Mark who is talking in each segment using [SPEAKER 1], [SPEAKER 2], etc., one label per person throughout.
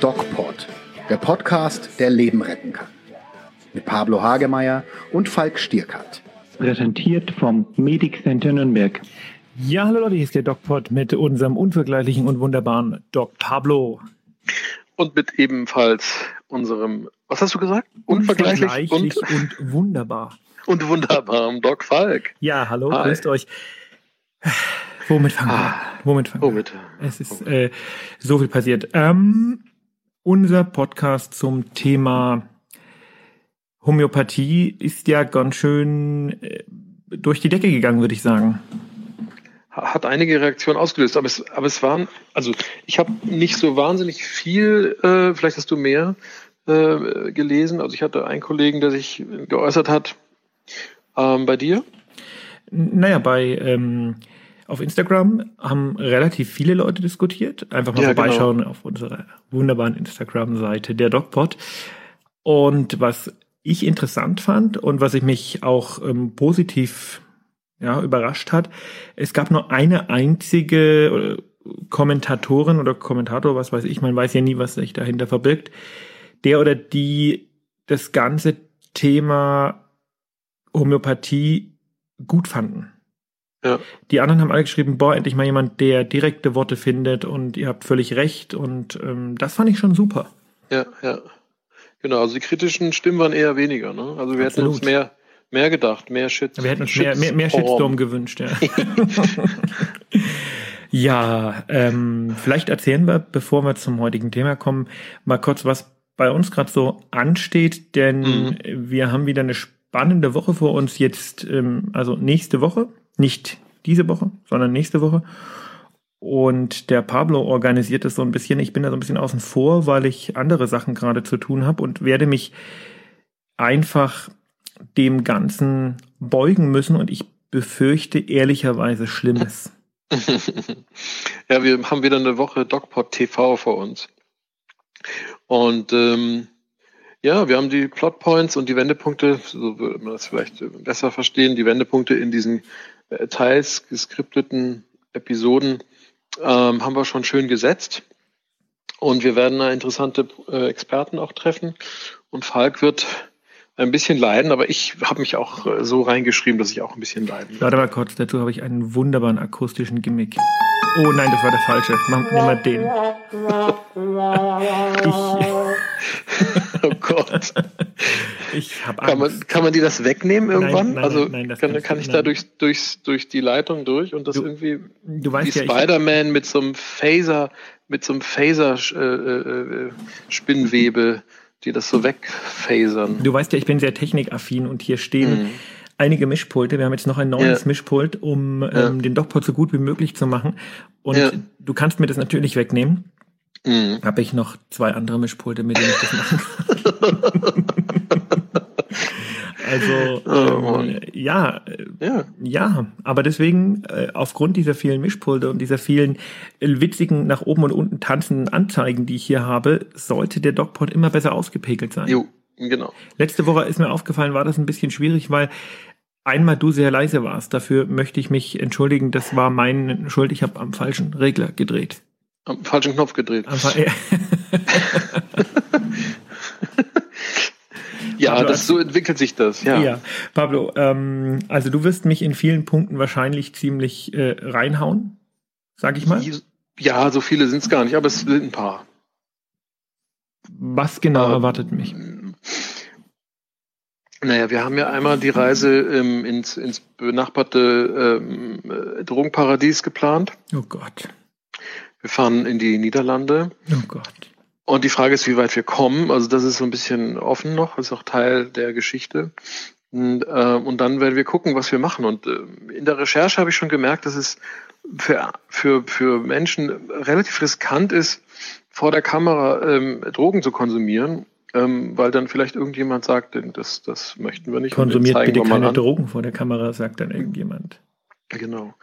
[SPEAKER 1] DocPod, der Podcast, der Leben retten kann. Mit Pablo Hagemeyer und Falk Stierkart.
[SPEAKER 2] Präsentiert vom Medic Center Nürnberg.
[SPEAKER 3] Ja, hallo Leute, hier ist der DocPod mit unserem unvergleichlichen und wunderbaren Doc Pablo.
[SPEAKER 4] Und mit ebenfalls unserem, was hast du gesagt?
[SPEAKER 3] Unvergleichlich, unvergleichlich und, und, wunderbar.
[SPEAKER 4] Und wunderbarem Doc Falk.
[SPEAKER 3] Ja, hallo, Hi. grüßt euch. Womit fangen ah, wir? Womit fangen womit? wir? Es ist äh, so viel passiert. Ähm, unser Podcast zum Thema Homöopathie ist ja ganz schön äh, durch die Decke gegangen, würde ich sagen.
[SPEAKER 4] Hat einige Reaktionen ausgelöst, aber es, aber es waren, also ich habe nicht so wahnsinnig viel, äh, vielleicht hast du mehr äh, gelesen. Also ich hatte einen Kollegen, der sich geäußert hat. Ähm, bei dir?
[SPEAKER 3] Naja, bei ähm, auf Instagram haben relativ viele Leute diskutiert. Einfach mal ja, genau. vorbeischauen genau. auf unserer wunderbaren Instagram-Seite der DocPod. Und was ich interessant fand und was ich mich auch ähm, positiv ja, überrascht hat, es gab nur eine einzige äh, Kommentatorin oder Kommentator, was weiß ich, man weiß ja nie, was sich dahinter verbirgt, der oder die das ganze Thema Homöopathie gut fanden. Ja. Die anderen haben alle geschrieben, boah, endlich mal jemand, der direkte Worte findet und ihr habt völlig recht und ähm, das fand ich schon super.
[SPEAKER 4] Ja, ja. Genau, also die kritischen Stimmen waren eher weniger, ne? Also wir Absolut. hätten uns mehr, mehr gedacht, mehr Shit.
[SPEAKER 3] Wir hätten uns mehr, mehr, mehr Shitstorm gewünscht, ja. ja, ähm, vielleicht erzählen wir, bevor wir zum heutigen Thema kommen, mal kurz, was bei uns gerade so ansteht, denn mhm. wir haben wieder eine spannende Woche vor uns jetzt, ähm, also nächste Woche nicht diese Woche, sondern nächste Woche. Und der Pablo organisiert es so ein bisschen. Ich bin da so ein bisschen außen vor, weil ich andere Sachen gerade zu tun habe und werde mich einfach dem Ganzen beugen müssen und ich befürchte ehrlicherweise Schlimmes.
[SPEAKER 4] ja, wir haben wieder eine Woche DocPod TV vor uns. Und ähm, ja, wir haben die Plotpoints und die Wendepunkte, so würde man das vielleicht besser verstehen, die Wendepunkte in diesen äh, teils geskripteten Episoden ähm, haben wir schon schön gesetzt. Und wir werden da interessante äh, Experten auch treffen. Und Falk wird ein bisschen leiden, aber ich habe mich auch äh, so reingeschrieben, dass ich auch ein bisschen leiden
[SPEAKER 3] werde. Warte mal kurz, dazu habe ich einen wunderbaren akustischen Gimmick. Oh nein, das war der falsche. Mach, nimm mal den.
[SPEAKER 4] Ich. oh Gott.
[SPEAKER 3] Ich habe
[SPEAKER 4] kann man, kann man die das wegnehmen irgendwann? Nein, nein, also nein, kann, kann, ich da durch, durch, durch die Leitung durch und das du, irgendwie
[SPEAKER 3] du weißt
[SPEAKER 4] wie
[SPEAKER 3] ja,
[SPEAKER 4] Spider-Man mit so einem Phaser, mit so einem Phaser äh, äh, Spinnwebe, die das so wegphasern.
[SPEAKER 3] Du weißt ja, ich bin sehr technikaffin und hier stehen mhm. einige Mischpulte. Wir haben jetzt noch ein neues ja. Mischpult, um ja. ähm, den Dockpot so gut wie möglich zu machen. Und ja. du kannst mir das natürlich wegnehmen. Mhm. Habe ich noch zwei andere Mischpulte, mit denen ich das machen kann. also oh, ähm, ja, ja, ja, aber deswegen äh, aufgrund dieser vielen Mischpulte und dieser vielen äh, witzigen nach oben und unten tanzenden Anzeigen, die ich hier habe, sollte der Dogpot immer besser ausgepegelt sein.
[SPEAKER 4] Jo, genau.
[SPEAKER 3] Letzte Woche ist mir aufgefallen, war das ein bisschen schwierig, weil einmal du sehr leise warst. Dafür möchte ich mich entschuldigen. Das war meine Schuld. Ich habe am falschen Regler gedreht.
[SPEAKER 4] Am falschen Knopf gedreht. Einfach, ja. ja, Pablo, das, so entwickelt sich das, ja.
[SPEAKER 3] Ja, Pablo, ähm, also du wirst mich in vielen Punkten wahrscheinlich ziemlich äh, reinhauen, sag ich mal.
[SPEAKER 4] Ja, so viele sind es gar nicht, aber es sind ein paar.
[SPEAKER 3] Was genau ähm, erwartet mich?
[SPEAKER 4] Naja, wir haben ja einmal die Reise ähm, ins, ins benachbarte ähm, Drogenparadies geplant.
[SPEAKER 3] Oh Gott.
[SPEAKER 4] Wir fahren in die Niederlande.
[SPEAKER 3] Oh Gott.
[SPEAKER 4] Und die Frage ist, wie weit wir kommen. Also das ist so ein bisschen offen noch, das ist auch Teil der Geschichte. Und, äh, und dann werden wir gucken, was wir machen. Und äh, in der Recherche habe ich schon gemerkt, dass es für, für, für Menschen relativ riskant ist, vor der Kamera ähm, Drogen zu konsumieren, ähm, weil dann vielleicht irgendjemand sagt, das, das möchten wir nicht.
[SPEAKER 3] Konsumiert bitte keine Drogen vor der Kamera, sagt dann irgendjemand.
[SPEAKER 4] Genau.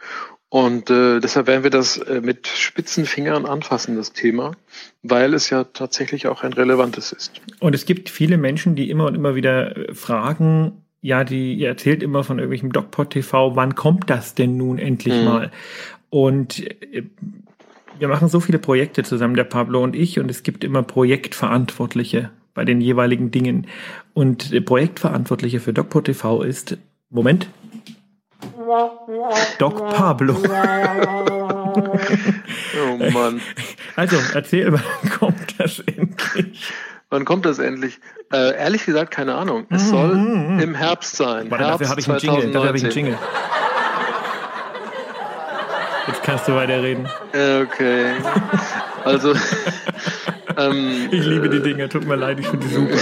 [SPEAKER 4] Und äh, deshalb werden wir das äh, mit spitzen Fingern anfassen, das Thema, weil es ja tatsächlich auch ein relevantes ist.
[SPEAKER 3] Und es gibt viele Menschen, die immer und immer wieder äh, fragen, ja, die ihr erzählt immer von irgendwelchem DocPod TV, wann kommt das denn nun endlich mhm. mal? Und äh, wir machen so viele Projekte zusammen, der Pablo und ich, und es gibt immer Projektverantwortliche bei den jeweiligen Dingen. Und der Projektverantwortliche für DocPod TV ist, Moment, Doc Pablo.
[SPEAKER 4] oh Mann.
[SPEAKER 3] Also, erzähl, wann kommt das endlich?
[SPEAKER 4] Wann kommt das endlich? Äh, ehrlich gesagt, keine Ahnung. Es soll mm -hmm. im Herbst sein.
[SPEAKER 3] Warte,
[SPEAKER 4] Herbst
[SPEAKER 3] dafür habe ich einen Jingle. Dafür habe ich einen Jingle. Jetzt kannst du weiterreden.
[SPEAKER 4] Okay. Also.
[SPEAKER 3] ähm, ich liebe die Dinge, tut mir leid, ich finde die super.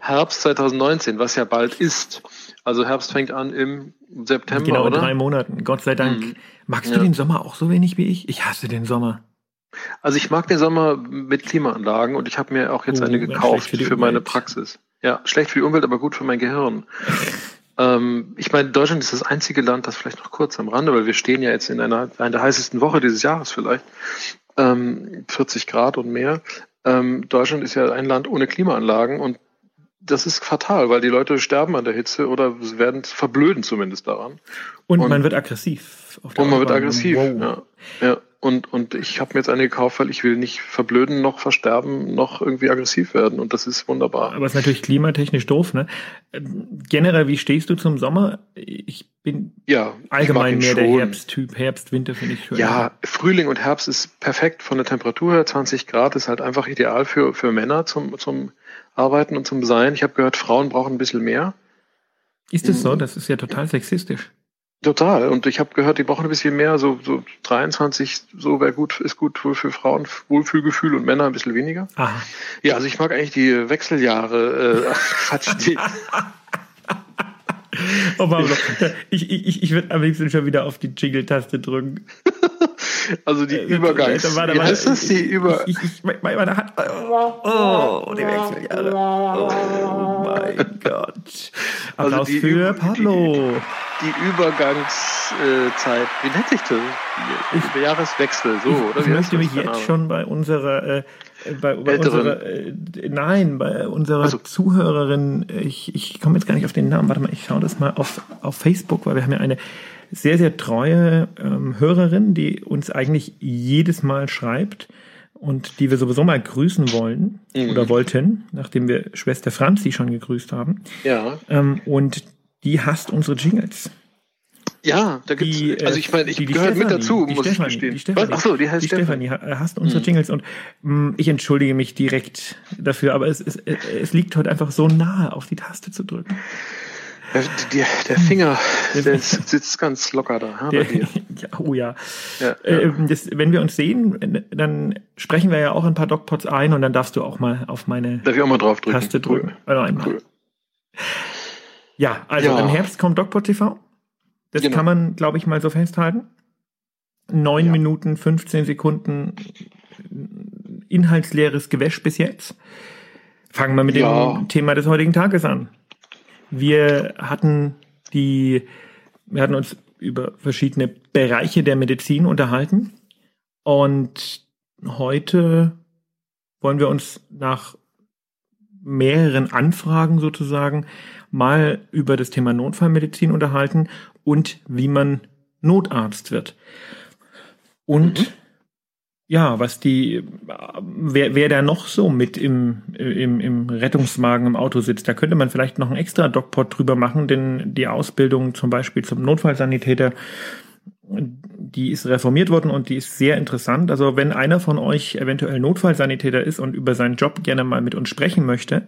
[SPEAKER 4] Herbst 2019, was ja bald ist. Also Herbst fängt an im September,
[SPEAKER 3] genau, in drei Monaten. Gott sei Dank. Mhm. Magst du ja. den Sommer auch so wenig wie ich? Ich hasse den Sommer.
[SPEAKER 4] Also ich mag den Sommer mit Klimaanlagen und ich habe mir auch jetzt oh, eine gekauft für, für meine Praxis. Ja, schlecht für die Umwelt, aber gut für mein Gehirn. ähm, ich meine, Deutschland ist das einzige Land, das vielleicht noch kurz am Rande, weil wir stehen ja jetzt in einer, einer der heißesten Woche dieses Jahres vielleicht, ähm, 40 Grad und mehr. Ähm, Deutschland ist ja ein Land ohne Klimaanlagen und das ist fatal, weil die Leute sterben an der Hitze oder werden verblöden zumindest daran.
[SPEAKER 3] Und, und man wird aggressiv.
[SPEAKER 4] und man wird aggressiv, wow. ja. ja. Und, und ich habe mir jetzt eine gekauft, weil ich will nicht verblöden, noch versterben, noch irgendwie aggressiv werden. Und das ist wunderbar.
[SPEAKER 3] Aber es ist natürlich klimatechnisch doof, ne? Generell, wie stehst du zum Sommer? Ich bin
[SPEAKER 4] ja,
[SPEAKER 3] allgemein mehr schon. der Herbsttyp. Herbst, Winter finde ich schön.
[SPEAKER 4] Ja, Frühling und Herbst ist perfekt von der Temperatur her. 20 Grad ist halt einfach ideal für, für Männer zum, zum Arbeiten und zum Sein. Ich habe gehört, Frauen brauchen ein bisschen mehr.
[SPEAKER 3] Ist es so? Das ist ja total sexistisch.
[SPEAKER 4] Total. Und ich habe gehört, die brauchen ein bisschen mehr, so, so 23, so wäre gut, ist gut wohl für Frauen, Wohlfühlgefühl und Männer ein bisschen weniger.
[SPEAKER 3] Aha.
[SPEAKER 4] Ja, also ich mag eigentlich die Wechseljahre. Äh, die,
[SPEAKER 3] oh, Pablo, ich, ich, ich würde am liebsten schon wieder auf die Jingle-Taste drücken.
[SPEAKER 4] Also die äh, Übergangs. Äh,
[SPEAKER 3] Wie heißt das? Die Über... Ich, ich, ich, meine Hand... Oh, die Wechseljahre. Oh mein Gott.
[SPEAKER 4] Applaus also die, für Pablo. Die, die Übergangszeit. Wie nennt sich das? Jahreswechsel, so,
[SPEAKER 3] oder? Ich möchte mich jetzt schon bei unserer... Äh, bei, bei unserer, äh, nein, bei unserer also. Zuhörerin, ich, ich komme jetzt gar nicht auf den Namen, warte mal, ich schaue das mal auf, auf Facebook, weil wir haben ja eine sehr, sehr treue ähm, Hörerin, die uns eigentlich jedes Mal schreibt und die wir sowieso mal grüßen wollen mhm. oder wollten, nachdem wir Schwester Franzi schon gegrüßt haben.
[SPEAKER 4] Ja.
[SPEAKER 3] Ähm, und die hasst unsere Jingles.
[SPEAKER 4] Ja, da gibt's, die, also ich meine, ich gehöre mit dazu, muss
[SPEAKER 3] Stefanie,
[SPEAKER 4] ich gestehen.
[SPEAKER 3] Die Stefanie, Ach so, die heißt die Stefanie. Stefanie hasst unsere mhm. Jingles und mh, mm, ich entschuldige mich direkt dafür, aber es, es, es liegt heute einfach so nahe, auf die Taste zu drücken.
[SPEAKER 4] Der, der Finger der sitzt ganz locker da. Der, ja,
[SPEAKER 3] oh ja. ja, ja. Äh, das, wenn wir uns sehen, dann sprechen wir ja auch ein paar Dogpots ein und dann darfst du auch mal auf meine
[SPEAKER 4] Darf ich auch mal drauf drücken?
[SPEAKER 3] Taste drücken. Cool. Also einmal. Cool. Ja, also im Herbst kommt Dogpot TV. Das genau. kann man, glaube ich, mal so festhalten. Neun Minuten, 15 Sekunden inhaltsleeres Gewäsch bis jetzt. Fangen wir mit dem Thema des heutigen Tages an. Wir hatten die, wir hatten uns über verschiedene Bereiche der Medizin unterhalten und heute wollen wir uns nach mehreren Anfragen sozusagen mal über das Thema Notfallmedizin unterhalten und wie man Notarzt wird. Und mhm ja, was die, wer, wer da noch so mit im, im, im Rettungswagen im Auto sitzt, da könnte man vielleicht noch einen extra Dogpot drüber machen, denn die Ausbildung zum Beispiel zum Notfallsanitäter, die ist reformiert worden und die ist sehr interessant. Also wenn einer von euch eventuell Notfallsanitäter ist und über seinen Job gerne mal mit uns sprechen möchte,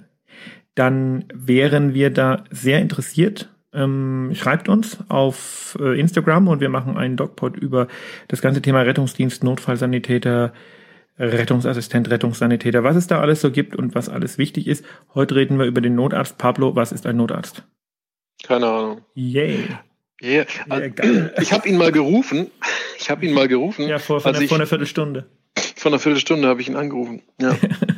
[SPEAKER 3] dann wären wir da sehr interessiert ähm, schreibt uns auf äh, Instagram und wir machen einen Dogpod über das ganze Thema Rettungsdienst, Notfallsanitäter, Rettungsassistent, Rettungssanitäter, was es da alles so gibt und was alles wichtig ist. Heute reden wir über den Notarzt. Pablo, was ist ein Notarzt?
[SPEAKER 4] Keine Ahnung.
[SPEAKER 3] Yay.
[SPEAKER 4] Yeah. yeah ich habe ihn mal gerufen. Ich habe ihn mal gerufen.
[SPEAKER 3] Ja, vor, vor, einer, vor einer Viertelstunde.
[SPEAKER 4] Vor einer Viertelstunde habe ich ihn angerufen. Ja.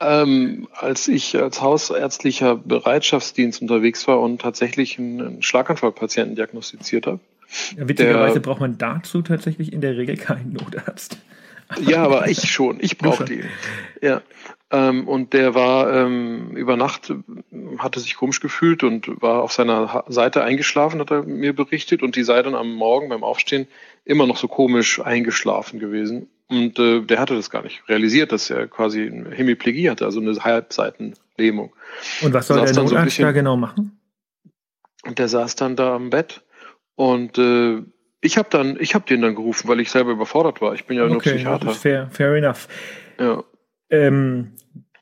[SPEAKER 4] ähm, als ich als hausärztlicher Bereitschaftsdienst unterwegs war und tatsächlich einen Schlaganfallpatienten diagnostiziert habe.
[SPEAKER 3] Ja, witzigerweise der, braucht man dazu tatsächlich in der Regel keinen Notarzt.
[SPEAKER 4] Ja, aber ich schon. Ich brauche die. Ja. Ähm, und der war ähm, über Nacht, hatte sich komisch gefühlt und war auf seiner Seite eingeschlafen, hat er mir berichtet. Und die sei dann am Morgen beim Aufstehen immer noch so komisch eingeschlafen gewesen. Und äh, der hatte das gar nicht realisiert, dass er quasi eine Hemiplegie hatte, also eine Halbseitenlähmung.
[SPEAKER 3] Und was soll der Notarzt so da genau machen?
[SPEAKER 4] Und der saß dann da am Bett und äh, ich habe dann, ich habe den dann gerufen, weil ich selber überfordert war. Ich bin ja okay, nur Psychiater.
[SPEAKER 3] Fair, fair enough.
[SPEAKER 4] Ja.
[SPEAKER 3] Ähm,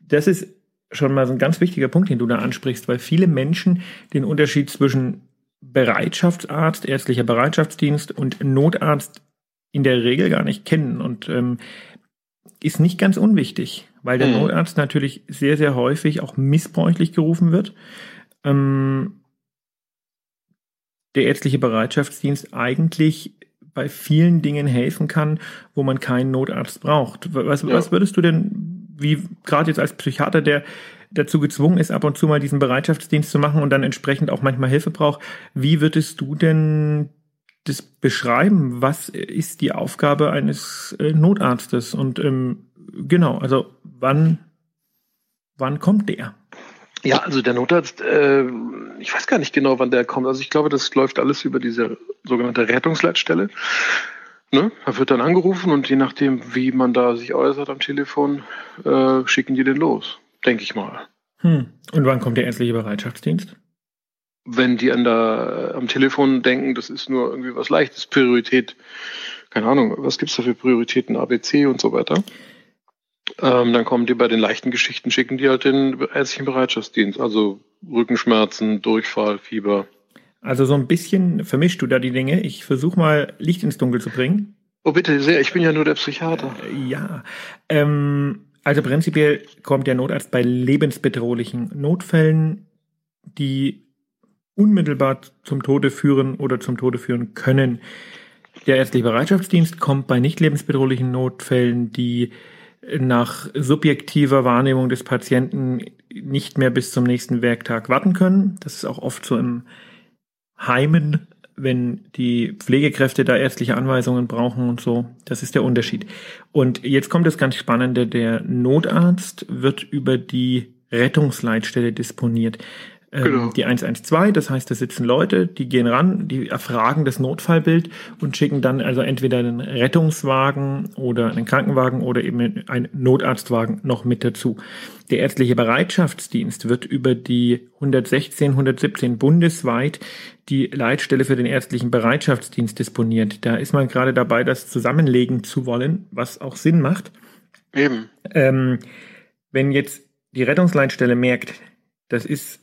[SPEAKER 3] das ist schon mal so ein ganz wichtiger Punkt, den du da ansprichst, weil viele Menschen den Unterschied zwischen Bereitschaftsarzt, ärztlicher Bereitschaftsdienst und Notarzt in der Regel gar nicht kennen und ähm, ist nicht ganz unwichtig, weil der mhm. Notarzt natürlich sehr, sehr häufig auch missbräuchlich gerufen wird. Ähm, der ärztliche Bereitschaftsdienst eigentlich bei vielen Dingen helfen kann, wo man keinen Notarzt braucht. Was, ja. was würdest du denn wie gerade jetzt als Psychiater, der dazu gezwungen ist, ab und zu mal diesen Bereitschaftsdienst zu machen und dann entsprechend auch manchmal Hilfe braucht, wie würdest du denn das beschreiben? Was ist die Aufgabe eines äh, Notarztes? Und ähm, genau, also wann, wann kommt der?
[SPEAKER 4] Ja, also der Notarzt, äh, ich weiß gar nicht genau, wann der kommt. Also ich glaube, das läuft alles über diese sogenannte Rettungsleitstelle. Ne? Da wird dann angerufen und je nachdem, wie man da sich äußert am Telefon, äh, schicken die den los, denke ich mal.
[SPEAKER 3] Hm. Und wann kommt der ärztliche Bereitschaftsdienst?
[SPEAKER 4] Wenn die an der, am Telefon denken, das ist nur irgendwie was Leichtes, Priorität, keine Ahnung, was gibt's da für Prioritäten, ABC und so weiter. Ähm, dann kommen die bei den leichten Geschichten, schicken die halt den ärztlichen Bereitschaftsdienst, also Rückenschmerzen, Durchfall, Fieber.
[SPEAKER 3] Also so ein bisschen vermischst du da die Dinge. Ich versuche mal Licht ins Dunkel zu bringen.
[SPEAKER 4] Oh bitte sehr, ich bin ja nur der Psychiater.
[SPEAKER 3] Äh, ja. Ähm, also prinzipiell kommt der Notarzt bei lebensbedrohlichen Notfällen, die unmittelbar zum Tode führen oder zum Tode führen können. Der ärztliche Bereitschaftsdienst kommt bei nicht lebensbedrohlichen Notfällen, die nach subjektiver Wahrnehmung des Patienten nicht mehr bis zum nächsten Werktag warten können. Das ist auch oft so im Heimen, wenn die Pflegekräfte da ärztliche Anweisungen brauchen und so. Das ist der Unterschied. Und jetzt kommt das ganz Spannende. Der Notarzt wird über die Rettungsleitstelle disponiert. Ähm, genau. die 112, das heißt, da sitzen Leute, die gehen ran, die erfragen das Notfallbild und schicken dann also entweder einen Rettungswagen oder einen Krankenwagen oder eben einen Notarztwagen noch mit dazu. Der ärztliche Bereitschaftsdienst wird über die 116, 117 bundesweit die Leitstelle für den ärztlichen Bereitschaftsdienst disponiert. Da ist man gerade dabei, das zusammenlegen zu wollen, was auch Sinn macht.
[SPEAKER 4] Eben.
[SPEAKER 3] Ähm, wenn jetzt die Rettungsleitstelle merkt, das ist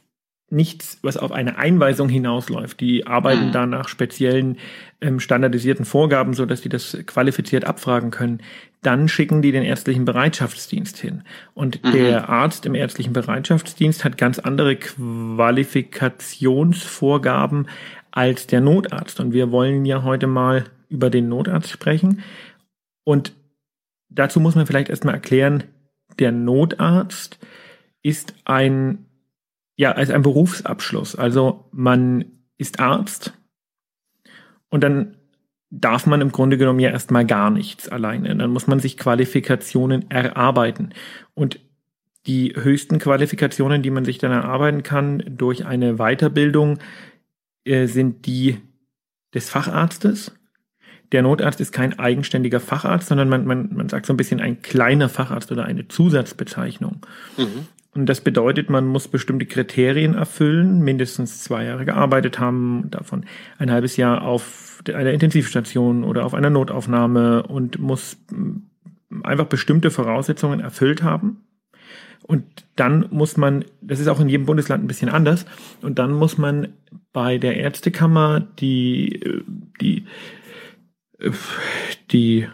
[SPEAKER 3] nichts, was auf eine Einweisung hinausläuft. Die arbeiten mhm. da nach speziellen ähm, standardisierten Vorgaben, so dass die das qualifiziert abfragen können. Dann schicken die den ärztlichen Bereitschaftsdienst hin. Und mhm. der Arzt im ärztlichen Bereitschaftsdienst hat ganz andere Qualifikationsvorgaben als der Notarzt. Und wir wollen ja heute mal über den Notarzt sprechen. Und dazu muss man vielleicht erstmal erklären, der Notarzt ist ein ja, als ein Berufsabschluss. Also man ist Arzt und dann darf man im Grunde genommen ja erstmal gar nichts alleine. Dann muss man sich Qualifikationen erarbeiten. Und die höchsten Qualifikationen, die man sich dann erarbeiten kann durch eine Weiterbildung, äh, sind die des Facharztes. Der Notarzt ist kein eigenständiger Facharzt, sondern man, man, man sagt so ein bisschen ein kleiner Facharzt oder eine Zusatzbezeichnung. Mhm. Und das bedeutet, man muss bestimmte Kriterien erfüllen, mindestens zwei Jahre gearbeitet haben, davon ein halbes Jahr auf einer Intensivstation oder auf einer Notaufnahme und muss mm, einfach bestimmte Voraussetzungen erfüllt haben. Und dann muss man, das ist auch in jedem Bundesland ein bisschen anders, und dann muss man bei der Ärztekammer die, die, die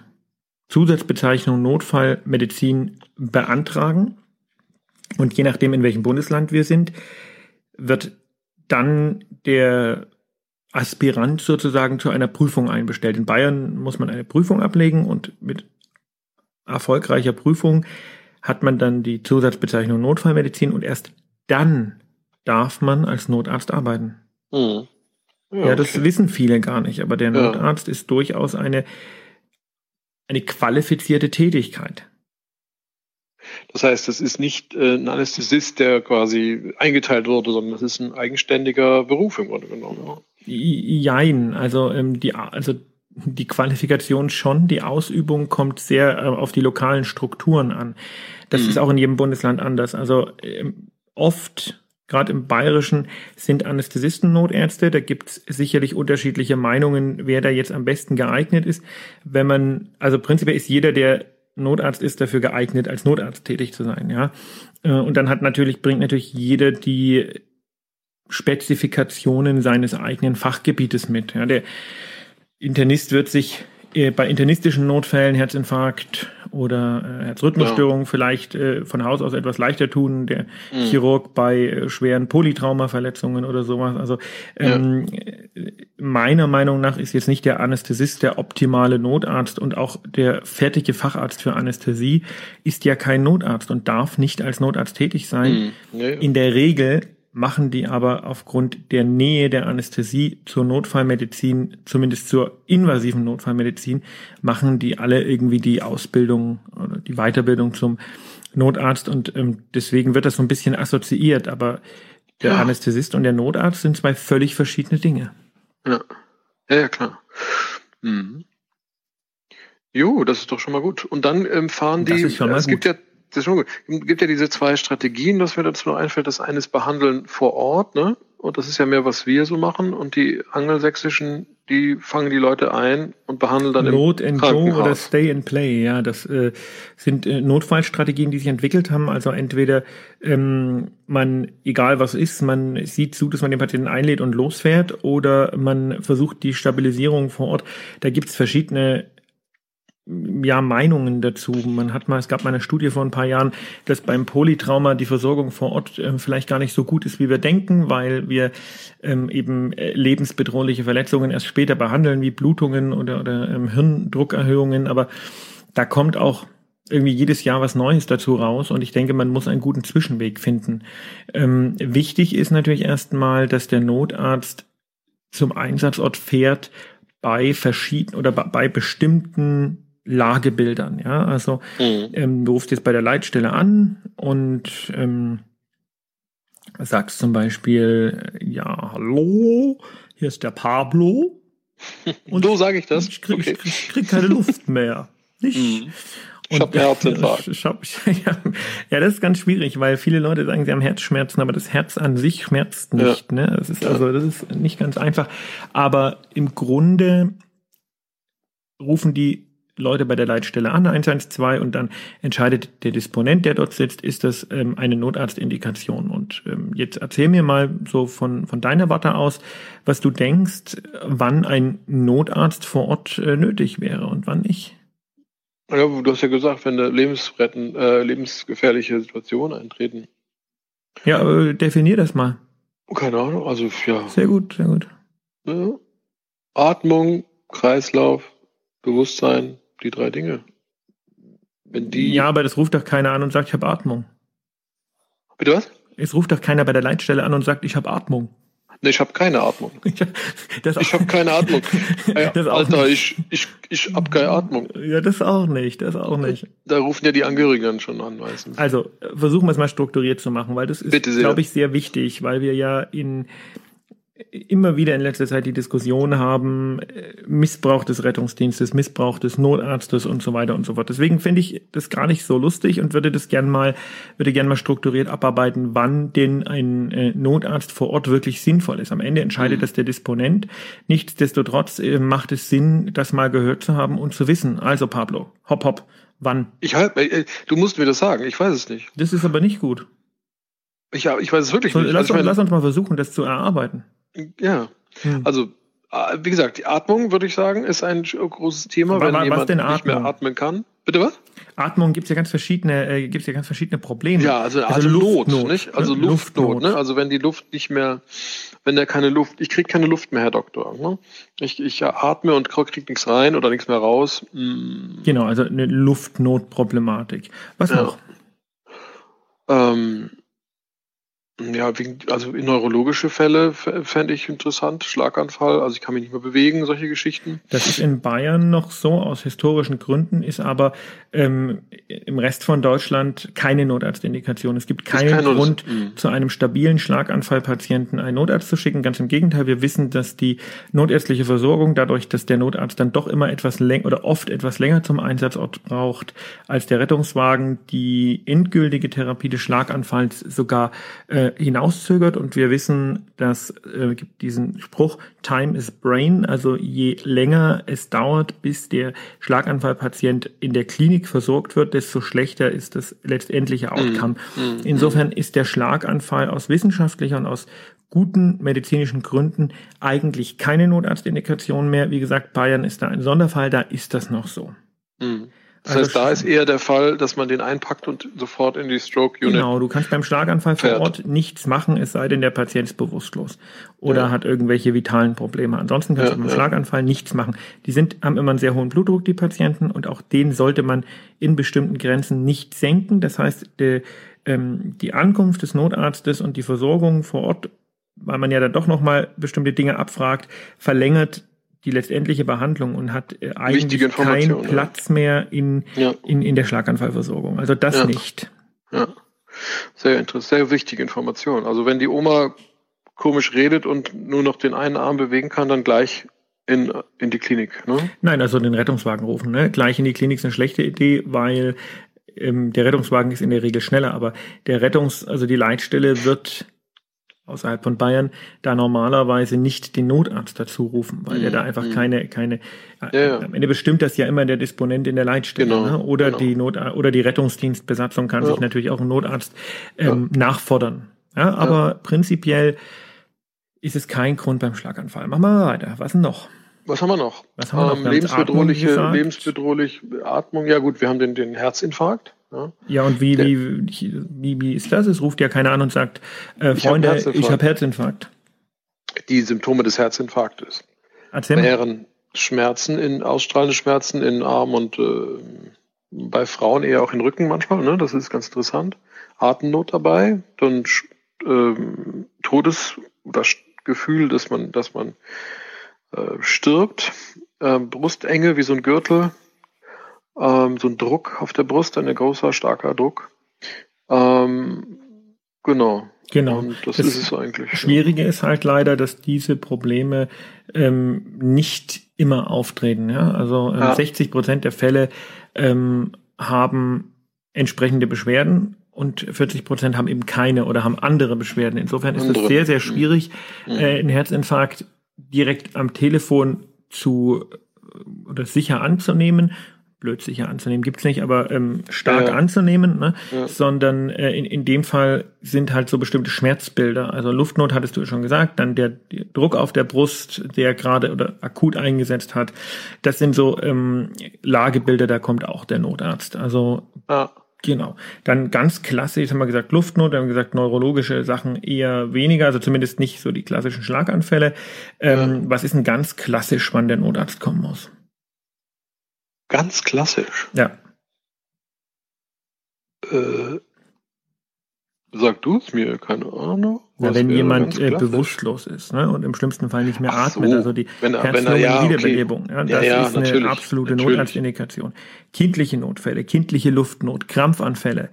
[SPEAKER 3] Zusatzbezeichnung Notfallmedizin beantragen. Und je nachdem, in welchem Bundesland wir sind, wird dann der Aspirant sozusagen zu einer Prüfung einbestellt. In Bayern muss man eine Prüfung ablegen und mit erfolgreicher Prüfung hat man dann die Zusatzbezeichnung Notfallmedizin und erst dann darf man als Notarzt arbeiten. Mhm. Ja, ja, das wissen viele gar nicht, aber der Notarzt ja. ist durchaus eine eine qualifizierte Tätigkeit.
[SPEAKER 4] Das heißt, es ist nicht äh, ein Anästhesist, der quasi eingeteilt wurde, sondern es ist ein eigenständiger Beruf im Grunde genommen.
[SPEAKER 3] Jein, also ähm, die, also die Qualifikation schon, die Ausübung kommt sehr äh, auf die lokalen Strukturen an. Das mhm. ist auch in jedem Bundesland anders. Also ähm, oft, gerade im Bayerischen, sind Anästhesisten Notärzte. Da gibt es sicherlich unterschiedliche Meinungen, wer da jetzt am besten geeignet ist. Wenn man, also prinzipiell ist jeder, der Notarzt ist dafür geeignet, als Notarzt tätig zu sein, ja. Äh, und dann hat natürlich, bringt natürlich jeder die Spezifikationen seines eigenen Fachgebietes mit. Ja, der Internist wird sich äh, bei internistischen Notfällen, Herzinfarkt oder äh, Herzrhythmusstörungen ja. vielleicht äh, von Haus aus etwas leichter tun, der mhm. Chirurg bei äh, schweren Polytraumaverletzungen oder sowas. Also ähm, ja. meiner Meinung nach ist jetzt nicht der Anästhesist der optimale Notarzt und auch der fertige Facharzt für Anästhesie ist ja kein Notarzt und darf nicht als Notarzt tätig sein. Mhm. Ja, In der Regel machen die aber aufgrund der Nähe der Anästhesie zur Notfallmedizin, zumindest zur invasiven Notfallmedizin, machen die alle irgendwie die Ausbildung oder die Weiterbildung zum Notarzt und ähm, deswegen wird das so ein bisschen assoziiert, aber der ja. Anästhesist und der Notarzt sind zwei völlig verschiedene Dinge.
[SPEAKER 4] Ja, ja, ja klar. Mhm. Jo, das ist doch schon mal gut. Und dann ähm, fahren die, es gut. gibt ja das ist schon gut. Es gibt ja diese zwei Strategien, was mir dazu noch einfällt. Das eine ist Behandeln vor Ort, ne? Und das ist ja mehr, was wir so machen. Und die angelsächsischen, die fangen die Leute ein und behandeln dann
[SPEAKER 3] Not im and Go oder Stay and Play. Ja, das äh, sind äh, Notfallstrategien, die sich entwickelt haben. Also entweder ähm, man, egal was ist, man sieht zu, dass man den Patienten einlädt und losfährt, oder man versucht die Stabilisierung vor Ort. Da gibt's verschiedene ja, Meinungen dazu. Man hat mal, es gab mal eine Studie vor ein paar Jahren, dass beim Polytrauma die Versorgung vor Ort äh, vielleicht gar nicht so gut ist, wie wir denken, weil wir ähm, eben äh, lebensbedrohliche Verletzungen erst später behandeln, wie Blutungen oder, oder ähm, Hirndruckerhöhungen. Aber da kommt auch irgendwie jedes Jahr was Neues dazu raus und ich denke, man muss einen guten Zwischenweg finden. Ähm, wichtig ist natürlich erstmal, dass der Notarzt zum Einsatzort fährt bei verschiedenen oder bei bestimmten Lagebildern. Ja, also mhm. ähm, du rufst jetzt bei der Leitstelle an und ähm, sagst zum Beispiel, ja, hallo, hier ist der Pablo.
[SPEAKER 4] Und so sage ich das.
[SPEAKER 3] Ich krieg, okay. ich, krieg, ich krieg keine Luft mehr. Nicht? Mhm.
[SPEAKER 4] Ich habe Herzinfarkt.
[SPEAKER 3] ja, ja, das ist ganz schwierig, weil viele Leute sagen, sie haben Herzschmerzen, aber das Herz an sich schmerzt nicht. Ja. Ne? Das ist also, das ist nicht ganz einfach. Aber im Grunde rufen die Leute bei der Leitstelle an, 112, und dann entscheidet der Disponent, der dort sitzt, ist das ähm, eine Notarztindikation. Und ähm, jetzt erzähl mir mal so von, von deiner Warte aus, was du denkst, wann ein Notarzt vor Ort äh, nötig wäre und wann nicht.
[SPEAKER 4] Ja, du hast ja gesagt, wenn eine lebensretten, äh, lebensgefährliche Situation eintreten.
[SPEAKER 3] Ja, aber definier das mal.
[SPEAKER 4] Keine Ahnung, also ja.
[SPEAKER 3] Sehr gut, sehr gut.
[SPEAKER 4] Ja. Atmung, Kreislauf, Bewusstsein, die drei Dinge.
[SPEAKER 3] Wenn die. Ja, aber das ruft doch keiner an und sagt, ich habe Atmung.
[SPEAKER 4] Bitte was?
[SPEAKER 3] Es ruft doch keiner bei der Leitstelle an und sagt, ich habe Atmung.
[SPEAKER 4] Nee, ich habe keine Atmung. ich habe keine Atmung. Ja, Alter, ich, ich, ich habe keine Atmung.
[SPEAKER 3] Ja, das auch nicht, das auch nicht.
[SPEAKER 4] Da rufen ja die Angehörigen dann schon an meistens.
[SPEAKER 3] Also, versuchen wir es mal strukturiert zu machen, weil das ist, glaube ich, sehr wichtig, weil wir ja in immer wieder in letzter Zeit die Diskussion haben, äh, Missbrauch des Rettungsdienstes, Missbrauch des Notarztes und so weiter und so fort. Deswegen finde ich das gar nicht so lustig und würde das gern mal, würde gern mal strukturiert abarbeiten, wann denn ein äh, Notarzt vor Ort wirklich sinnvoll ist. Am Ende entscheidet mhm. das der Disponent. Nichtsdestotrotz äh, macht es Sinn, das mal gehört zu haben und zu wissen. Also Pablo, hopp hopp, wann?
[SPEAKER 4] Ich halt, du musst mir das sagen, ich weiß es nicht.
[SPEAKER 3] Das ist aber nicht gut.
[SPEAKER 4] Ich, ich weiß es wirklich
[SPEAKER 3] so,
[SPEAKER 4] nicht.
[SPEAKER 3] Lass, also, lass uns mal versuchen, das zu erarbeiten.
[SPEAKER 4] Ja, hm. also wie gesagt, die Atmung, würde ich sagen, ist ein großes Thema,
[SPEAKER 3] Aber,
[SPEAKER 4] wenn
[SPEAKER 3] was
[SPEAKER 4] jemand
[SPEAKER 3] nicht
[SPEAKER 4] mehr atmen kann. Bitte was?
[SPEAKER 3] Atmung gibt es ja ganz verschiedene, äh, gibt's ja ganz verschiedene Probleme.
[SPEAKER 4] Ja, also, also, also Luftnot, nicht? Also ne? Luftnot, Luftnot, ne? Also wenn die Luft nicht mehr, wenn der keine Luft, ich kriege keine Luft mehr, Herr Doktor. Ne? Ich, ich atme und kriege nichts rein oder nichts mehr raus.
[SPEAKER 3] Mm. Genau, also eine Luftnotproblematik. Was ja. noch?
[SPEAKER 4] Ähm, Ja, also neurologische Fälle fände ich interessant, Schlaganfall, also ich kann mich nicht mehr bewegen, solche Geschichten.
[SPEAKER 3] Das ist in Bayern noch so, aus historischen Gründen, ist aber ähm, im Rest von Deutschland keine Notarztindikation. Es gibt keinen kein Grund, mhm. zu einem stabilen Schlaganfallpatienten einen Notarzt zu schicken. Ganz im Gegenteil, wir wissen, dass die notärztliche Versorgung, dadurch, dass der Notarzt dann doch immer etwas länger oder oft etwas länger zum Einsatzort braucht als der Rettungswagen, die endgültige Therapie des Schlaganfalls sogar äh, hinauszögert und wir wissen, dass äh, gibt diesen Spruch Time is Brain, also je länger es dauert, bis der Schlaganfallpatient in der Klinik versorgt wird, desto schlechter ist das letztendliche mm, Outcome. Mm, mm, Insofern ist der Schlaganfall aus wissenschaftlicher und aus guten medizinischen Gründen eigentlich keine Notarztindikation mehr. Wie gesagt, Bayern ist da ein Sonderfall, da ist das noch so.
[SPEAKER 4] Mm. Das also heißt, da ist eher der Fall, dass man den einpackt und sofort in die Stroke Unit.
[SPEAKER 3] Genau, du kannst beim Schlaganfall fährt. vor Ort nichts machen, es sei denn, der Patient ist bewusstlos oder ja. hat irgendwelche vitalen Probleme. Ansonsten kannst ja, du beim ja. Schlaganfall nichts machen. Die sind, haben immer einen sehr hohen Blutdruck, die Patienten, und auch den sollte man in bestimmten Grenzen nicht senken. Das heißt, die, ähm, die Ankunft des Notarztes und die Versorgung vor Ort, weil man ja dann doch nochmal bestimmte Dinge abfragt, verlängert die letztendliche Behandlung und hat äh, eigentlich keinen Platz mehr in, ja. in, in der Schlaganfallversorgung. Also das ja. nicht.
[SPEAKER 4] Ja. Sehr interessant, sehr wichtige Information. Also wenn die Oma komisch redet und nur noch den einen Arm bewegen kann, dann gleich in, in die Klinik. Ne?
[SPEAKER 3] Nein, also den Rettungswagen rufen. Ne? Gleich in die Klinik ist eine schlechte Idee, weil ähm, der Rettungswagen ist in der Regel schneller, aber der Rettungs-, also die Leitstelle wird außerhalb von Bayern da normalerweise nicht den Notarzt dazu rufen, weil mhm. der da einfach mhm. keine, keine, ja, ja. am Ende bestimmt das ja immer der Disponent in der Leitstelle, genau, ne? oder genau. die Not oder die Rettungsdienstbesatzung kann ja. sich natürlich auch einen Notarzt ähm, nachfordern. Ja, aber prinzipiell ist es kein Grund beim Schlaganfall. Machen wir mal weiter. Was denn noch?
[SPEAKER 4] Was haben wir noch? Was haben wir noch? Ähm, lebensbedrohliche, lebensbedrohliche Atmung. Ja gut, wir haben den, den Herzinfarkt.
[SPEAKER 3] Ja, ja und wie, wie, wie, wie ist das? Es ruft ja keiner an und sagt, äh, Freunde, ich habe Herzinfarkt. Hab Herzinfarkt.
[SPEAKER 4] Die Symptome des Herzinfarktes Erzähl wären Schmerzen, in, ausstrahlende Schmerzen in Arm und äh, bei Frauen eher auch in Rücken manchmal, ne? das ist ganz interessant. Atemnot dabei, dann äh, Todes- oder Gefühl, dass man, dass man äh, stirbt, äh, Brustenge wie so ein Gürtel, ähm, so ein Druck auf der Brust, ein großer, starker Druck. Ähm, genau.
[SPEAKER 3] Genau. Und das, das, ist es eigentlich. Schwierige ja. ist halt leider, dass diese Probleme ähm, nicht immer auftreten. Ja? Also ähm, ja. 60 Prozent der Fälle ähm, haben entsprechende Beschwerden und 40 Prozent haben eben keine oder haben andere Beschwerden. Insofern ist es sehr, sehr schwierig, mhm. äh, einen Herzinfarkt direkt am Telefon zu oder sicher anzunehmen blöd sicher anzunehmen, gibt's nicht, aber ähm, stark ja. anzunehmen, ne? Ja. sondern äh, in, in dem Fall sind halt so bestimmte Schmerzbilder. Also Luftnot hattest du schon gesagt, dann der, der Druck auf der Brust, der gerade oder akut eingesetzt hat. Das sind so ähm, Lagebilder, da kommt auch der Notarzt. Also ja. Genau. Dann ganz klassisch haben wir gesagt Luftnot, haben wir gesagt neurologische Sachen eher weniger, also zumindest nicht so die klassischen Schlaganfälle. Ähm, was ist denn ganz klassisch, wann der Notarzt kommen muss?
[SPEAKER 4] Ganz klassisch.
[SPEAKER 3] Ja.
[SPEAKER 4] Äh, sag du es mir, keine Ahnung.
[SPEAKER 3] Na, wenn jemand äh, bewusstlos ist ne, und im schlimmsten Fall nicht mehr Ach atmet, so. also die wenn, wenn er, ja, Wiederbelebung, okay. ja, das ja, ist eine absolute. Notarztindikation. Kindliche Notfälle, kindliche Luftnot, Krampfanfälle,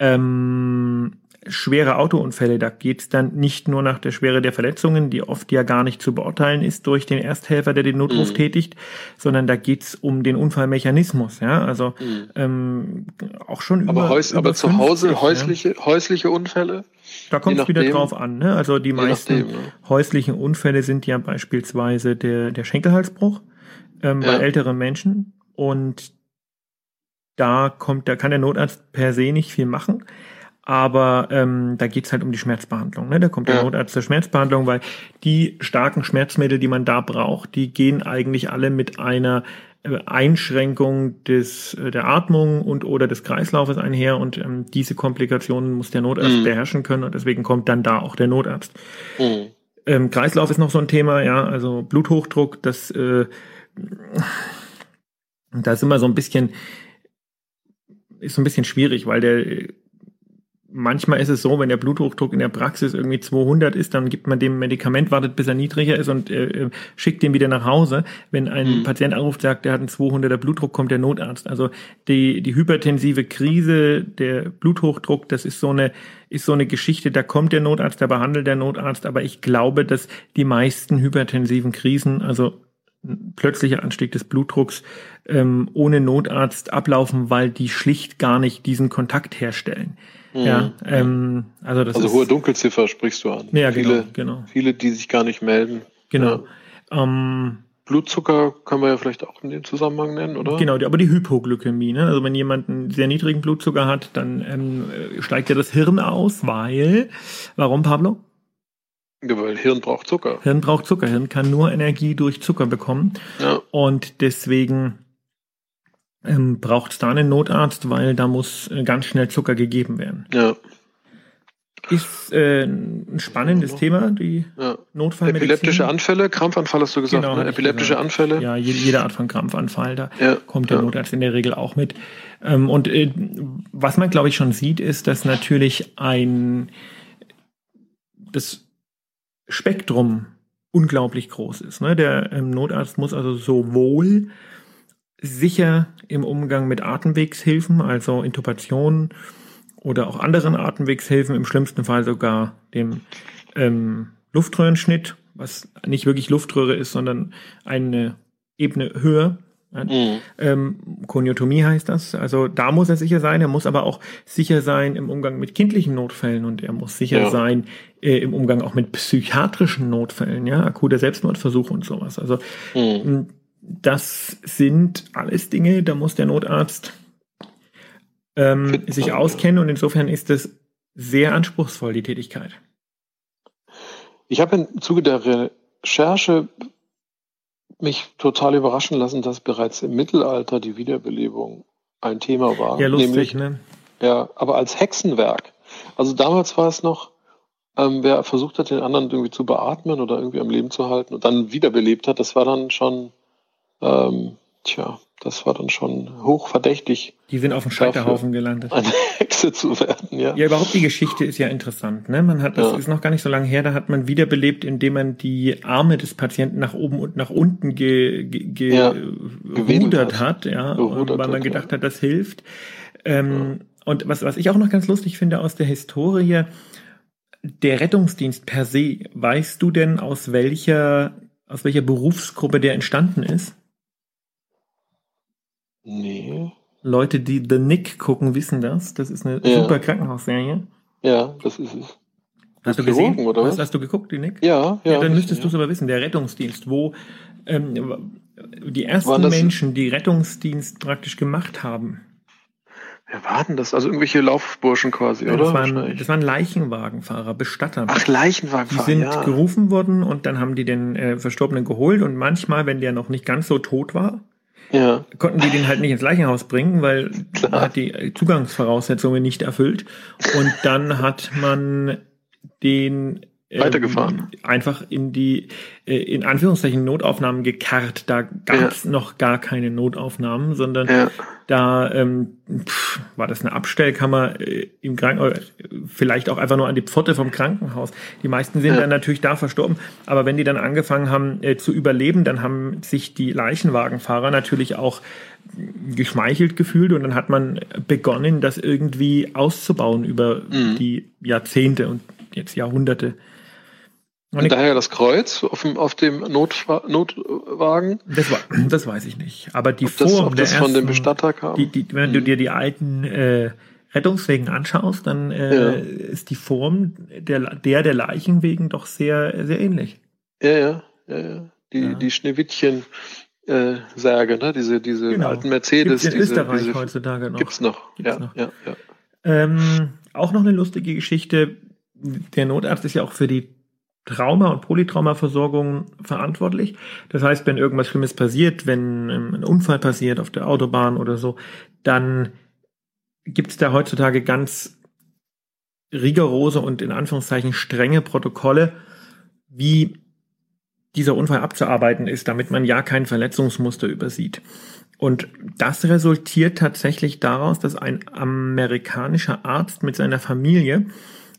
[SPEAKER 3] ähm, schwere Autounfälle, da geht's dann nicht nur nach der Schwere der Verletzungen, die oft ja gar nicht zu beurteilen ist durch den Ersthelfer, der den Notruf mhm. tätigt, sondern da geht's um den Unfallmechanismus. Ja, also mhm. ähm, auch schon
[SPEAKER 4] aber über, Häus über aber 50, zu Hause häusliche ja. häusliche Unfälle.
[SPEAKER 3] Da kommt es wieder drauf an. Ne? Also die meisten nachdem, ja. häuslichen Unfälle sind ja beispielsweise der der Schenkelhalsbruch ähm, ja. bei älteren Menschen und da kommt, da kann der Notarzt per se nicht viel machen. Aber ähm, da geht's halt um die Schmerzbehandlung. Ne? Da kommt der ja. Notarzt zur Schmerzbehandlung, weil die starken Schmerzmittel, die man da braucht, die gehen eigentlich alle mit einer äh, Einschränkung des äh, der Atmung und oder des Kreislaufes einher und ähm, diese Komplikationen muss der Notarzt mhm. beherrschen können und deswegen kommt dann da auch der Notarzt. Mhm. Ähm, Kreislauf ist noch so ein Thema, ja, also Bluthochdruck, das äh, da ist immer so ein bisschen ist so ein bisschen schwierig, weil der manchmal ist es so, wenn der Bluthochdruck in der Praxis irgendwie 200 ist, dann gibt man dem Medikament, wartet bis er niedriger ist und äh, äh schickt den wieder nach Hause. Wenn ein mhm. Patient anruft, sagt, der hat einen 200er Blutdruck, kommt der Notarzt. Also die, die hypertensive Krise, der Bluthochdruck, das ist so eine, ist so eine Geschichte, da kommt der Notarzt, da behandelt der Notarzt, aber ich glaube, dass die meisten hypertensiven Krisen, also plötzlicher Anstieg des Blutdrucks ähm, ohne Notarzt ablaufen, weil die schlicht gar nicht diesen Kontakt herstellen. Ja, ähm, also das
[SPEAKER 4] also
[SPEAKER 3] ist,
[SPEAKER 4] hohe Dunkelziffer sprichst du an.
[SPEAKER 3] Ja,
[SPEAKER 4] viele,
[SPEAKER 3] genau, genau.
[SPEAKER 4] Viele, die sich gar nicht melden.
[SPEAKER 3] Genau. Ja. Ähm,
[SPEAKER 4] Blutzucker können wir ja vielleicht auch in dem Zusammenhang nennen, oder?
[SPEAKER 3] Genau, aber die Hypoglykämie. Ne? Also wenn jemand einen sehr niedrigen Blutzucker hat, dann ähm, steigt ja das Hirn aus, weil, warum Pablo?
[SPEAKER 4] Ja, weil Hirn braucht Zucker.
[SPEAKER 3] Hirn braucht Zucker. Hirn kann nur Energie durch Zucker bekommen.
[SPEAKER 4] Ja.
[SPEAKER 3] Und deswegen ähm, braucht es da einen Notarzt, weil da muss äh, ganz schnell Zucker gegeben werden.
[SPEAKER 4] Ja.
[SPEAKER 3] Ist äh, ein spannendes Thema, die
[SPEAKER 4] ja.
[SPEAKER 3] Notfallmedizin.
[SPEAKER 4] Epileptische Anfälle, Krampfanfall hast du gesagt,
[SPEAKER 3] Genau,
[SPEAKER 4] ne? Epileptische
[SPEAKER 3] gesagt.
[SPEAKER 4] Anfälle.
[SPEAKER 3] Ja, jede, jede Art von Krampfanfall, da
[SPEAKER 4] Ja,
[SPEAKER 3] kommt der
[SPEAKER 4] ja.
[SPEAKER 3] Notarzt in der Regel auch mit. Ähm, und äh, was man, glaube ich, schon sieht, ist, dass natürlich ein das Spektrum unglaublich groß ist. Ne? Der ähm, Notarzt muss also sowohl sicher im Umgang mit Atemwegshilfen, also Intubation oder auch anderen Atemwegshilfen, im schlimmsten Fall sogar dem ähm, Luftröhrenschnitt, was nicht wirklich Luftröhre ist, sondern eine Ebene höher.
[SPEAKER 4] Mhm.
[SPEAKER 3] ähm, Koniotomie heißt das. Also da muss er sicher sein. Er muss aber auch sicher sein im Umgang mit kindlichen Notfällen und er muss sicher
[SPEAKER 4] Ja.
[SPEAKER 3] sein äh, im Umgang auch mit psychiatrischen Notfällen, ja, akuter Selbstmordversuch und sowas. Also
[SPEAKER 4] Mhm.
[SPEAKER 3] Das sind alles Dinge, da muss der Notarzt ähm, sich auskennen und insofern ist es sehr anspruchsvoll, die Tätigkeit.
[SPEAKER 4] Ich habe im Zuge der Recherche mich total überraschen lassen, dass bereits im Mittelalter die Wiederbelebung ein Thema war.
[SPEAKER 3] Ja, lustig,
[SPEAKER 4] Nämlich,
[SPEAKER 3] ne?
[SPEAKER 4] ja, aber als Hexenwerk. Also damals war es noch, ähm, wer versucht hat, den anderen irgendwie zu beatmen oder irgendwie am Leben zu halten und dann wiederbelebt hat, das war dann schon, ähm, tja, das war dann schon hochverdächtig,
[SPEAKER 3] Die sind auf dem Scheiterhaufen gelandet.
[SPEAKER 4] eine Hexe zu werden, ja.
[SPEAKER 3] Ja, überhaupt die Geschichte ist ja interessant. Ne? Man hat, das
[SPEAKER 4] Ja.
[SPEAKER 3] ist noch gar nicht so lange her, da hat man wiederbelebt, indem man die Arme des Patienten nach oben und nach unten ge, ge, ge,
[SPEAKER 4] Ja,
[SPEAKER 3] gerudert hat, ja,
[SPEAKER 4] Gerudert
[SPEAKER 3] weil man
[SPEAKER 4] hat,
[SPEAKER 3] gedacht
[SPEAKER 4] ja.
[SPEAKER 3] hat, das hilft. Ähm, Und was, was ich auch noch ganz lustig finde aus der Historie, der Rettungsdienst per se, weißt du denn, aus welcher, aus welcher Berufsgruppe der entstanden ist?
[SPEAKER 4] Nee.
[SPEAKER 3] Leute, die The Nick gucken, wissen das. Das ist eine
[SPEAKER 4] Ja.
[SPEAKER 3] super Krankenhausserie.
[SPEAKER 4] Ja, das ist es.
[SPEAKER 3] Hast du gesehen?
[SPEAKER 4] oder
[SPEAKER 3] hast,
[SPEAKER 4] was?
[SPEAKER 3] hast du geguckt, die Nick?
[SPEAKER 4] Ja, ja.
[SPEAKER 3] Ja, dann müsstest du es aber wissen. Der Rettungsdienst, wo ähm, die ersten Menschen, die Rettungsdienst praktisch gemacht haben,
[SPEAKER 4] Wer war denn das? Also irgendwelche Laufburschen quasi, oder?
[SPEAKER 3] das, waren, das waren Leichenwagenfahrer, Bestatter.
[SPEAKER 4] Ach,
[SPEAKER 3] Die
[SPEAKER 4] Leichenwagenfahrer,
[SPEAKER 3] sind
[SPEAKER 4] ja.
[SPEAKER 3] gerufen worden und dann haben die den äh, Verstorbenen geholt und manchmal, wenn der noch nicht ganz so tot war,
[SPEAKER 4] Ja,
[SPEAKER 3] konnten die den halt nicht ins Leichenhaus bringen, weil
[SPEAKER 4] Klar.
[SPEAKER 3] er hat die äh, Zugangsvoraussetzungen nicht erfüllt. Und dann hat man den ähm,
[SPEAKER 4] Weitergefahren.
[SPEAKER 3] einfach in die äh, in Anführungszeichen Notaufnahmen gekarrt. Da gab es noch gar keine Notaufnahmen, sondern
[SPEAKER 4] ja.
[SPEAKER 3] Da ähm, pff, war das eine Abstellkammer äh, im Krankenhaus, vielleicht auch einfach nur an die Pforte vom Krankenhaus. Die meisten sind
[SPEAKER 4] Ja.
[SPEAKER 3] dann natürlich da verstorben, aber wenn die dann angefangen haben äh, zu überleben, dann haben sich die Leichenwagenfahrer natürlich auch geschmeichelt gefühlt und dann hat man begonnen, das irgendwie auszubauen über
[SPEAKER 4] Mhm.
[SPEAKER 3] die Jahrzehnte und jetzt Jahrhunderte. Und
[SPEAKER 4] daher das Kreuz auf dem, auf dem Notfa Notwagen.
[SPEAKER 3] das, war, das weiß ich nicht. Aber die
[SPEAKER 4] Ob das,
[SPEAKER 3] Form
[SPEAKER 4] ob das
[SPEAKER 3] der
[SPEAKER 4] von dem
[SPEAKER 3] ersten-
[SPEAKER 4] Bestatter kam?
[SPEAKER 3] Die, die, wenn du
[SPEAKER 4] Mhm.
[SPEAKER 3] dir die alten äh, Rettungswegen anschaust, dann äh,
[SPEAKER 4] Ja.
[SPEAKER 3] ist die Form der, der der Leichenwegen doch sehr, sehr ähnlich.
[SPEAKER 4] ja, ja, ja, ja. Die,
[SPEAKER 3] Ja.
[SPEAKER 4] die Schneewittchen äh, Särge, ne? Diese, diese
[SPEAKER 3] Genau.
[SPEAKER 4] alten Mercedes,
[SPEAKER 3] Gibt's in
[SPEAKER 4] diese,
[SPEAKER 3] Österreich
[SPEAKER 4] diese
[SPEAKER 3] heutzutage noch.
[SPEAKER 4] gibt's noch.
[SPEAKER 3] Gibt's
[SPEAKER 4] ja,
[SPEAKER 3] noch.
[SPEAKER 4] ja, ja.
[SPEAKER 3] Ähm, auch noch eine lustige Geschichte. Der Notarzt ist ja auch für die Trauma- und Polytraumaversorgung verantwortlich. Das heißt, wenn irgendwas Schlimmes passiert, wenn ähm, ein Unfall passiert auf der Autobahn oder so, dann gibt es da heutzutage ganz rigorose und in Anführungszeichen strenge Protokolle, wie dieser Unfall abzuarbeiten ist, damit man ja kein Verletzungsmuster übersieht. Und das resultiert tatsächlich daraus, dass ein amerikanischer Arzt mit seiner Familie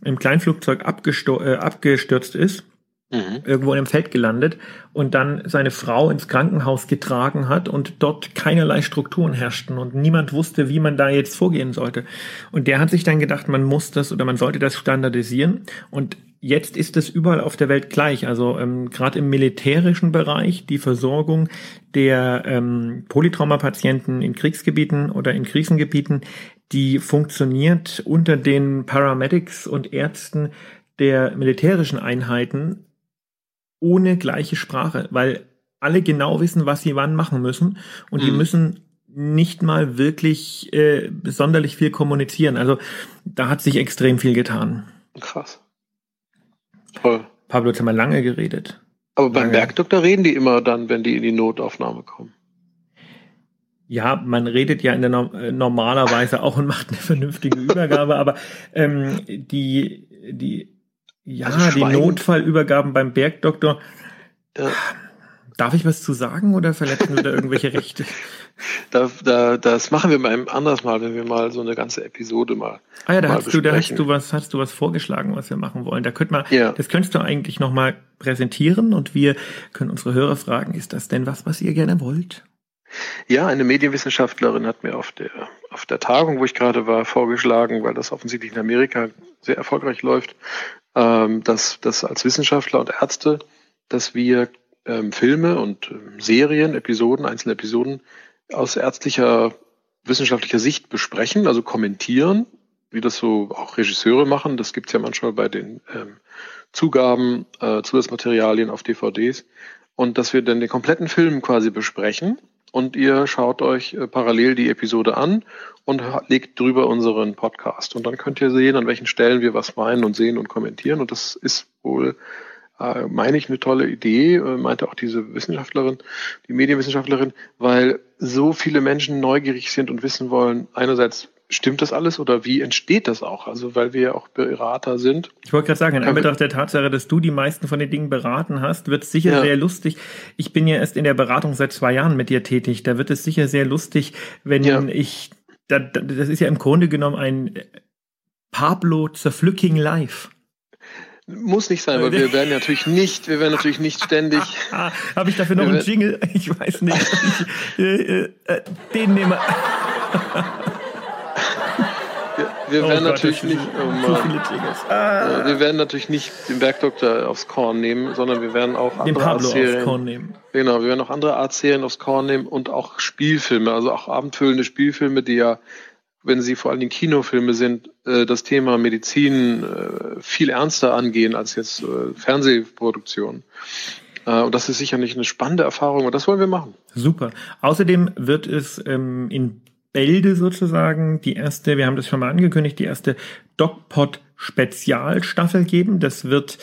[SPEAKER 3] im Kleinflugzeug äh, abgestürzt ist mhm. irgendwo in einem Feld gelandet und dann seine Frau ins Krankenhaus getragen hat und dort keinerlei Strukturen herrschten und niemand wusste, wie man da jetzt vorgehen sollte. Und der hat sich dann gedacht, man muss das oder man sollte das standardisieren und Jetzt ist es überall auf der Welt gleich. Also ähm, gerade im militärischen Bereich die Versorgung der ähm, Polytraumapatienten in Kriegsgebieten oder in Krisengebieten, die funktioniert unter den Paramedics und Ärzten der militärischen Einheiten ohne gleiche Sprache, weil alle genau wissen, was sie wann machen müssen und mhm. die müssen nicht mal wirklich äh, sonderlich viel kommunizieren. Also da hat sich extrem viel getan.
[SPEAKER 4] Krass. Toll.
[SPEAKER 3] Pablo hat mal lange geredet.
[SPEAKER 4] Aber beim lange. Bergdoktor reden die immer dann, wenn die in die Notaufnahme kommen.
[SPEAKER 3] Ja, man redet ja in der no äh, normalerweise auch und macht eine vernünftige Übergabe, aber ähm, die, die ja, also die Notfallübergaben beim Bergdoktor. Ja. Darf ich was zu sagen oder verletzen wir da irgendwelche Rechte?
[SPEAKER 4] Da, da, das machen wir mal anders mal, wenn wir mal so eine ganze Episode mal.
[SPEAKER 3] Ah ja, da hast du, da hast du was, hast du was vorgeschlagen, was wir machen wollen. Da könnte man, ja. das könntest du eigentlich nochmal präsentieren und wir können unsere Hörer fragen, ist das denn was, was ihr gerne wollt?
[SPEAKER 4] Ja, eine Medienwissenschaftlerin hat mir auf der, auf der Tagung, wo ich gerade war, vorgeschlagen, weil das offensichtlich in Amerika sehr erfolgreich läuft, ähm, dass, dass als Wissenschaftler und Ärzte, dass wir ähm, Filme und ähm, Serien, Episoden, einzelne Episoden aus ärztlicher, wissenschaftlicher Sicht besprechen, also kommentieren, wie das so auch Regisseure machen. Das gibt's ja manchmal bei den ähm, Zugaben, äh, Zusatzmaterialien auf DVDs. Und dass wir dann den kompletten Film quasi besprechen und ihr schaut euch äh, parallel die Episode an und legt drüber unseren Podcast. Und dann könnt ihr sehen, an welchen Stellen wir was meinen und sehen und kommentieren. Und das ist wohl, äh, meine ich, eine tolle Idee, äh, meinte auch diese Wissenschaftlerin, die Medienwissenschaftlerin, weil so viele Menschen neugierig sind und wissen wollen, einerseits, Stimmt das alles oder wie entsteht das auch? Also, weil wir ja auch Berater sind.
[SPEAKER 3] Ich wollte gerade sagen, in Anbetracht der Tatsache, dass du die meisten von den Dingen beraten hast, wird es sicher ja. sehr lustig. Ich bin ja erst in der Beratung seit zwei Jahren mit dir tätig. Da wird es sicher sehr lustig, wenn ja. ich, das ist ja im Grunde genommen ein Pablo Zerpflücking live.
[SPEAKER 4] Muss nicht sein, weil wir werden natürlich nicht, wir werden natürlich nicht ständig.
[SPEAKER 3] Habe ich dafür noch einen Jingle? Ich weiß nicht. Ich, äh, äh, den nehmen wir.
[SPEAKER 4] oh werden Gott, natürlich nicht, oh Mann, ah. wir werden natürlich nicht den Bergdoktor aufs Korn nehmen, sondern wir werden auch
[SPEAKER 3] andere den Korn nehmen.
[SPEAKER 4] Genau, wir werden auch andere Art-Serien aufs Korn nehmen und auch Spielfilme, also auch abendfüllende Spielfilme, die ja, wenn sie vor allen Dingen Kinofilme sind, äh, das Thema Medizin äh, viel ernster angehen als jetzt äh, Fernsehproduktionen. Und das ist sicherlich eine spannende Erfahrung und das wollen wir machen.
[SPEAKER 3] Super. Außerdem wird es ähm, in Bälde sozusagen die erste, wir haben das schon mal angekündigt, die erste DocPod Spezialstaffel geben. Das wird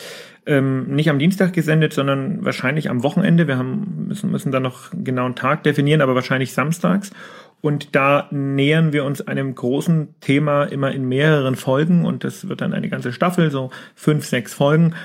[SPEAKER 3] ähm, nicht am Dienstag gesendet, sondern wahrscheinlich am Wochenende. Wir haben, müssen, müssen da noch einen genauen Tag definieren, aber wahrscheinlich samstags. Und da nähern wir uns einem großen Thema immer in mehreren Folgen und das wird dann eine ganze Staffel, so fünf, sechs Folgen.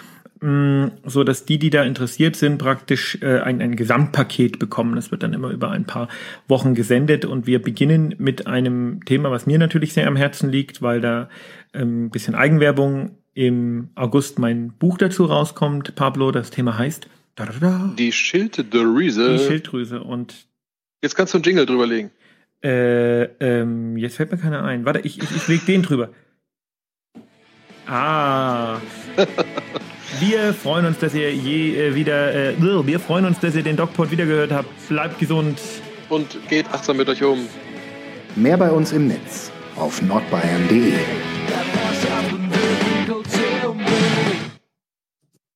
[SPEAKER 3] Mm, so dass die, die da interessiert sind, praktisch äh, ein, ein Gesamtpaket bekommen. Das wird dann immer über ein paar Wochen gesendet und wir beginnen mit einem Thema, was mir natürlich sehr am Herzen liegt, weil da ähm, bisschen Eigenwerbung im August mein Buch dazu rauskommt. Pablo, das Thema heißt
[SPEAKER 4] da, da, da. Die Schilddrüse.
[SPEAKER 3] Die Schilddrüse und
[SPEAKER 4] jetzt kannst du einen Jingle drüberlegen.
[SPEAKER 3] Äh, ähm, jetzt fällt mir keiner ein. Warte, ich, ich, ich leg den drüber. Ah. Wir freuen uns, dass ihr je äh, wieder, äh, wir freuen uns, dass ihr den DocPod wieder gehört habt. Bleibt gesund.
[SPEAKER 4] Und geht achtsam mit euch um.
[SPEAKER 1] Mehr bei uns im Netz auf nordbayern.de.